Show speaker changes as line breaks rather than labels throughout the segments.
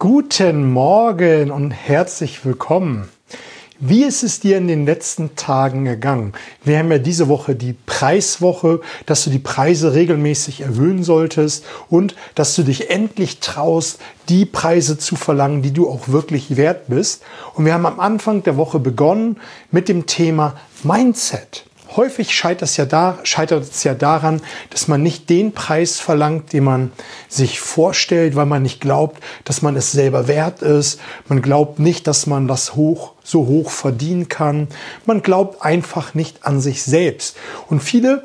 Guten Morgen und herzlich willkommen. Wie ist es dir in den letzten Tagen gegangen? Wir haben ja diese Woche die Preiswoche, dass du die Preise regelmäßig erhöhen solltest und dass du dich endlich traust, die Preise zu verlangen, die du auch wirklich wert bist. Und wir haben am Anfang der Woche begonnen mit dem Thema Mindset häufig scheitert es, ja da, scheitert es ja daran, dass man nicht den Preis verlangt, den man sich vorstellt, weil man nicht glaubt, dass man es selber wert ist. Man glaubt nicht, dass man das hoch, so hoch verdienen kann. Man glaubt einfach nicht an sich selbst. Und viele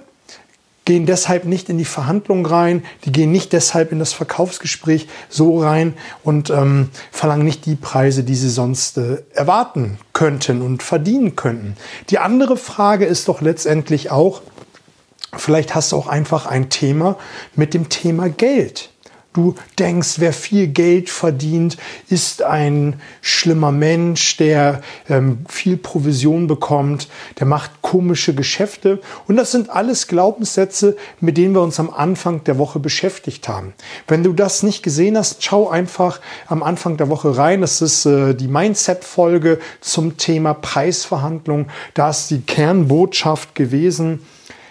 gehen deshalb nicht in die Verhandlung rein, die gehen nicht deshalb in das Verkaufsgespräch so rein und ähm, verlangen nicht die Preise, die sie sonst äh, erwarten könnten und verdienen könnten. Die andere Frage ist doch letztendlich auch, vielleicht hast du auch einfach ein Thema mit dem Thema Geld. Du denkst, wer viel Geld verdient, ist ein schlimmer Mensch, der ähm, viel Provision bekommt, der macht komische Geschäfte. Und das sind alles Glaubenssätze, mit denen wir uns am Anfang der Woche beschäftigt haben. Wenn du das nicht gesehen hast, schau einfach am Anfang der Woche rein. Das ist äh, die Mindset-Folge zum Thema Preisverhandlung. Da ist die Kernbotschaft gewesen.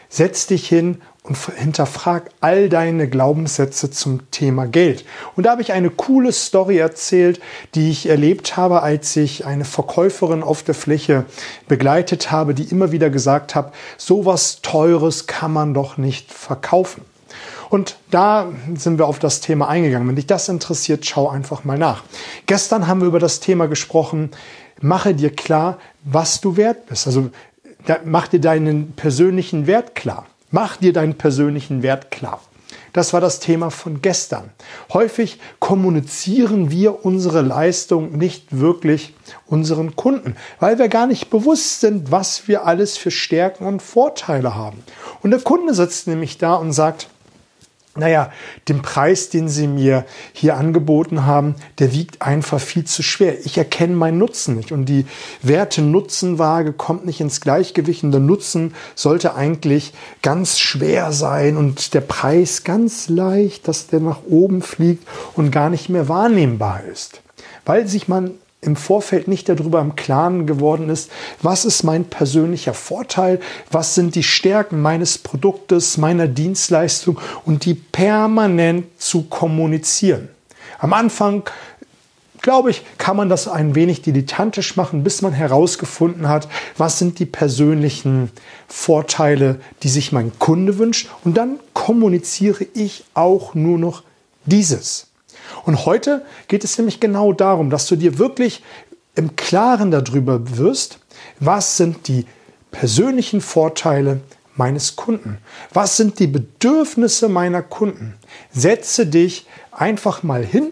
Setz dich hin und hinterfrag all deine Glaubenssätze zum Thema Geld. Und da habe ich eine coole Story erzählt, die ich erlebt habe, als ich eine Verkäuferin auf der Fläche begleitet habe, die immer wieder gesagt hat, sowas Teures kann man doch nicht verkaufen. Und da sind wir auf das Thema eingegangen. Wenn dich das interessiert, schau einfach mal nach. Gestern haben wir über das Thema gesprochen, mache dir klar, was du wert bist. Also mach dir deinen persönlichen Wert klar. Mach dir deinen persönlichen Wert klar. Das war das Thema von gestern. Häufig kommunizieren wir unsere Leistung nicht wirklich unseren Kunden, weil wir gar nicht bewusst sind, was wir alles für Stärken und Vorteile haben. Und der Kunde sitzt nämlich da und sagt, naja, den Preis, den Sie mir hier angeboten haben, der wiegt einfach viel zu schwer. Ich erkenne meinen Nutzen nicht und die Werte-Nutzen-Waage kommt nicht ins Gleichgewicht und der Nutzen sollte eigentlich ganz schwer sein und der Preis ganz leicht, dass der nach oben fliegt und gar nicht mehr wahrnehmbar ist. Weil sich man im Vorfeld nicht darüber im Klaren geworden ist, was ist mein persönlicher Vorteil, was sind die Stärken meines Produktes, meiner Dienstleistung und die permanent zu kommunizieren. Am Anfang glaube ich, kann man das ein wenig dilettantisch machen, bis man herausgefunden hat, was sind die persönlichen Vorteile, die sich mein Kunde wünscht. Und dann kommuniziere ich auch nur noch dieses. Und heute geht es nämlich genau darum, dass du dir wirklich im Klaren darüber wirst, was sind die persönlichen Vorteile meines Kunden? Was sind die Bedürfnisse meiner Kunden? Setze dich einfach mal hin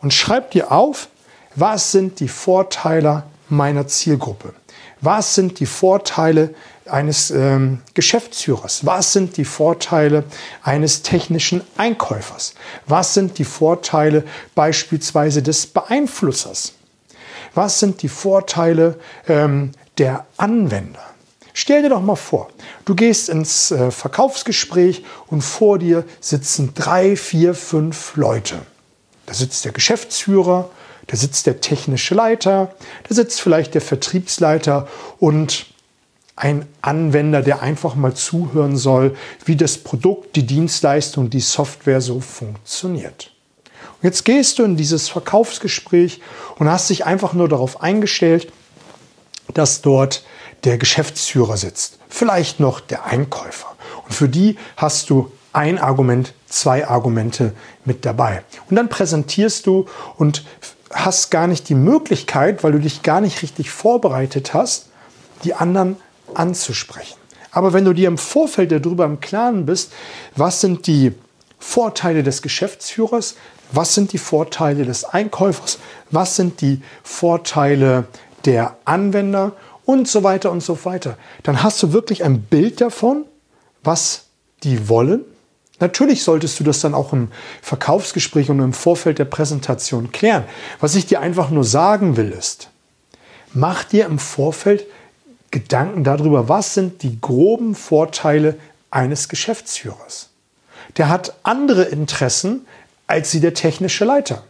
und schreib dir auf, was sind die Vorteile meiner Zielgruppe? Was sind die Vorteile eines ähm, Geschäftsführers? Was sind die Vorteile eines technischen Einkäufers? Was sind die Vorteile beispielsweise des Beeinflussers? Was sind die Vorteile ähm, der Anwender? Stell dir doch mal vor, du gehst ins äh, Verkaufsgespräch und vor dir sitzen drei, vier, fünf Leute. Da sitzt der Geschäftsführer, da sitzt der technische Leiter, da sitzt vielleicht der Vertriebsleiter und ein Anwender, der einfach mal zuhören soll, wie das Produkt, die Dienstleistung, die Software so funktioniert. Und jetzt gehst du in dieses Verkaufsgespräch und hast dich einfach nur darauf eingestellt, dass dort der Geschäftsführer sitzt, vielleicht noch der Einkäufer. Und für die hast du ein Argument, zwei Argumente mit dabei. Und dann präsentierst du und hast gar nicht die Möglichkeit, weil du dich gar nicht richtig vorbereitet hast, die anderen anzusprechen. Aber wenn du dir im Vorfeld darüber im Klaren bist, was sind die Vorteile des Geschäftsführers, was sind die Vorteile des Einkäufers, was sind die Vorteile der Anwender und so weiter und so weiter, dann hast du wirklich ein Bild davon, was die wollen. Natürlich solltest du das dann auch im Verkaufsgespräch und im Vorfeld der Präsentation klären. Was ich dir einfach nur sagen will ist, mach dir im Vorfeld Gedanken darüber, was sind die groben Vorteile eines Geschäftsführers. Der hat andere Interessen als sie der technische Leiter.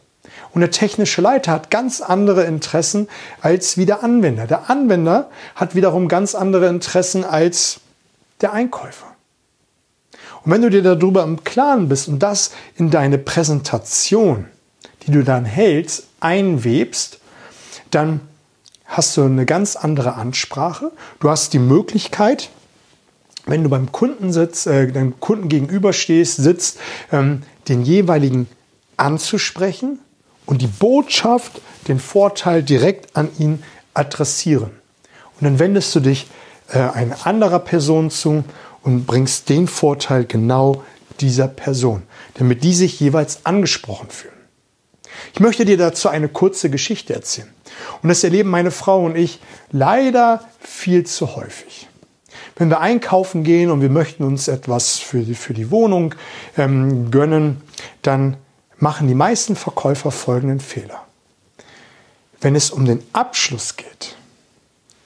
Und der technische Leiter hat ganz andere Interessen als wie der Anwender. Der Anwender hat wiederum ganz andere Interessen als der Einkäufer. Und wenn du dir darüber im Klaren bist und das in deine Präsentation, die du dann hältst, einwebst, dann hast du eine ganz andere Ansprache. Du hast die Möglichkeit, wenn du beim Kunden sitzt, äh, deinem Kunden gegenüberstehst, sitzt, ähm, den jeweiligen anzusprechen und die Botschaft, den Vorteil direkt an ihn adressieren. Und dann wendest du dich äh, einer anderer Person zu und bringst den Vorteil genau dieser Person, damit die sich jeweils angesprochen fühlen. Ich möchte dir dazu eine kurze Geschichte erzählen. Und das erleben meine Frau und ich leider viel zu häufig. Wenn wir einkaufen gehen und wir möchten uns etwas für die, für die Wohnung ähm, gönnen, dann machen die meisten Verkäufer folgenden Fehler. Wenn es um den Abschluss geht,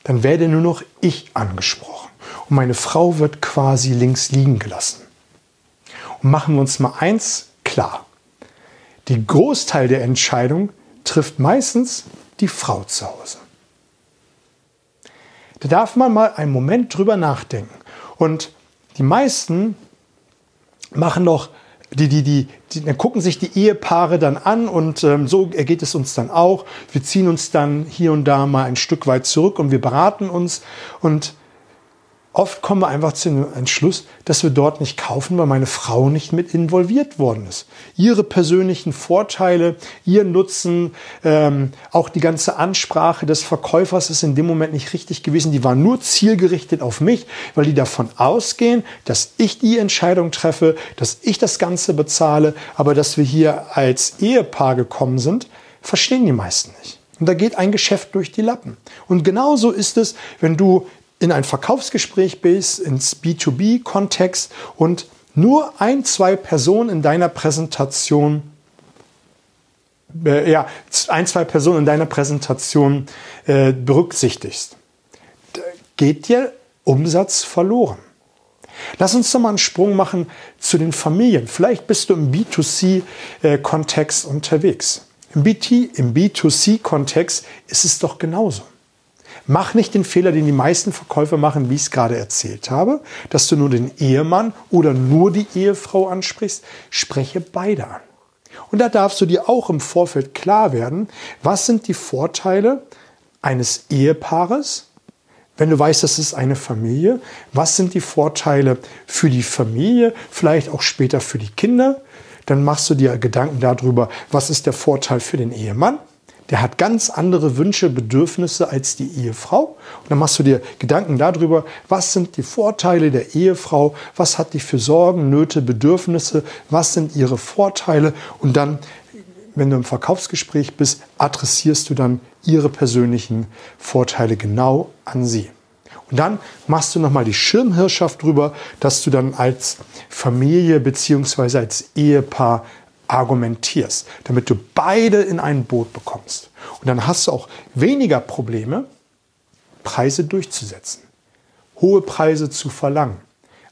dann werde nur noch ich angesprochen und meine Frau wird quasi links liegen gelassen. Und machen wir uns mal eins klar. Die Großteil der Entscheidung trifft meistens die Frau zu Hause. Da darf man mal einen Moment drüber nachdenken. Und die meisten machen doch die, die, die, die dann gucken sich die Ehepaare dann an und ähm, so ergeht es uns dann auch. Wir ziehen uns dann hier und da mal ein Stück weit zurück und wir beraten uns und Oft kommen wir einfach zu dem Entschluss, dass wir dort nicht kaufen, weil meine Frau nicht mit involviert worden ist. Ihre persönlichen Vorteile, ihr Nutzen, ähm, auch die ganze Ansprache des Verkäufers ist in dem Moment nicht richtig gewesen. Die war nur zielgerichtet auf mich, weil die davon ausgehen, dass ich die Entscheidung treffe, dass ich das Ganze bezahle, aber dass wir hier als Ehepaar gekommen sind, verstehen die meisten nicht. Und da geht ein Geschäft durch die Lappen. Und genauso ist es, wenn du in ein Verkaufsgespräch bist, ins B2B-Kontext und nur ein, zwei Personen in deiner Präsentation, äh, ja, ein, zwei Personen in deiner Präsentation äh, berücksichtigst, geht dir Umsatz verloren. Lass uns doch mal einen Sprung machen zu den Familien. Vielleicht bist du im B2C-Kontext äh, unterwegs. Im, BT, im B2C-Kontext ist es doch genauso. Mach nicht den Fehler, den die meisten Verkäufer machen, wie ich es gerade erzählt habe, dass du nur den Ehemann oder nur die Ehefrau ansprichst. Spreche beide an. Und da darfst du dir auch im Vorfeld klar werden, was sind die Vorteile eines Ehepaares, wenn du weißt, das ist eine Familie, was sind die Vorteile für die Familie, vielleicht auch später für die Kinder, dann machst du dir Gedanken darüber, was ist der Vorteil für den Ehemann, der hat ganz andere Wünsche, Bedürfnisse als die Ehefrau. Und dann machst du dir Gedanken darüber, was sind die Vorteile der Ehefrau, was hat die für Sorgen, Nöte, Bedürfnisse, was sind ihre Vorteile. Und dann, wenn du im Verkaufsgespräch bist, adressierst du dann ihre persönlichen Vorteile genau an sie. Und dann machst du nochmal die Schirmherrschaft drüber, dass du dann als Familie beziehungsweise als Ehepaar argumentierst, damit du beide in ein Boot bekommst. Und dann hast du auch weniger Probleme, Preise durchzusetzen, hohe Preise zu verlangen,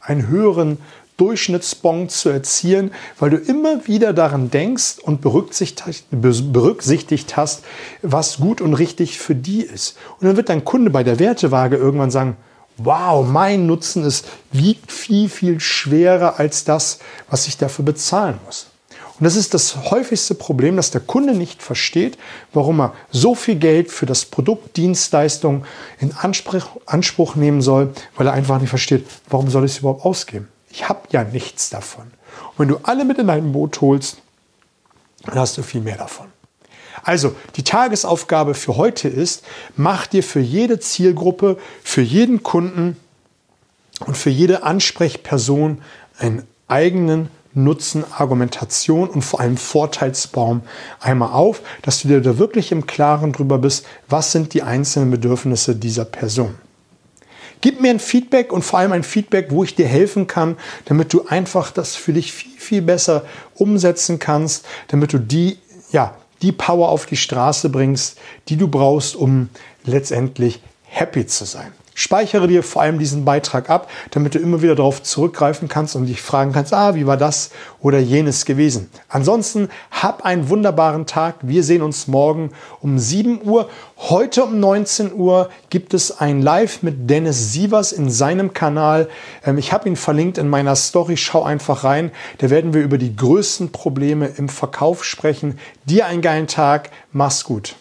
einen höheren Durchschnittsbon zu erzielen, weil du immer wieder daran denkst und berücksichtigt hast, was gut und richtig für die ist. Und dann wird dein Kunde bei der Wertewaage irgendwann sagen, wow, mein Nutzen ist wiegt viel, viel schwerer als das, was ich dafür bezahlen muss. Und das ist das häufigste Problem, dass der Kunde nicht versteht, warum er so viel Geld für das Produkt, Dienstleistung in Anspruch, Anspruch nehmen soll, weil er einfach nicht versteht, warum soll ich es überhaupt ausgeben? Ich habe ja nichts davon. Und wenn du alle mit in ein Boot holst, dann hast du viel mehr davon. Also, die Tagesaufgabe für heute ist, mach dir für jede Zielgruppe, für jeden Kunden und für jede Ansprechperson einen eigenen Nutzen, Argumentation und vor allem Vorteilsbaum einmal auf, dass du dir da wirklich im Klaren drüber bist, was sind die einzelnen Bedürfnisse dieser Person. Gib mir ein Feedback und vor allem ein Feedback, wo ich dir helfen kann, damit du einfach das für dich viel, viel besser umsetzen kannst, damit du die, ja, die Power auf die Straße bringst, die du brauchst, um letztendlich happy zu sein. Speichere dir vor allem diesen Beitrag ab, damit du immer wieder darauf zurückgreifen kannst und dich fragen kannst, ah, wie war das oder jenes gewesen. Ansonsten hab einen wunderbaren Tag. Wir sehen uns morgen um 7 Uhr. Heute um 19 Uhr gibt es ein Live mit Dennis Sievers in seinem Kanal. Ähm, ich habe ihn verlinkt in meiner Story. Schau einfach rein. Da werden wir über die größten Probleme im Verkauf sprechen. Dir einen geilen Tag. Mach's gut.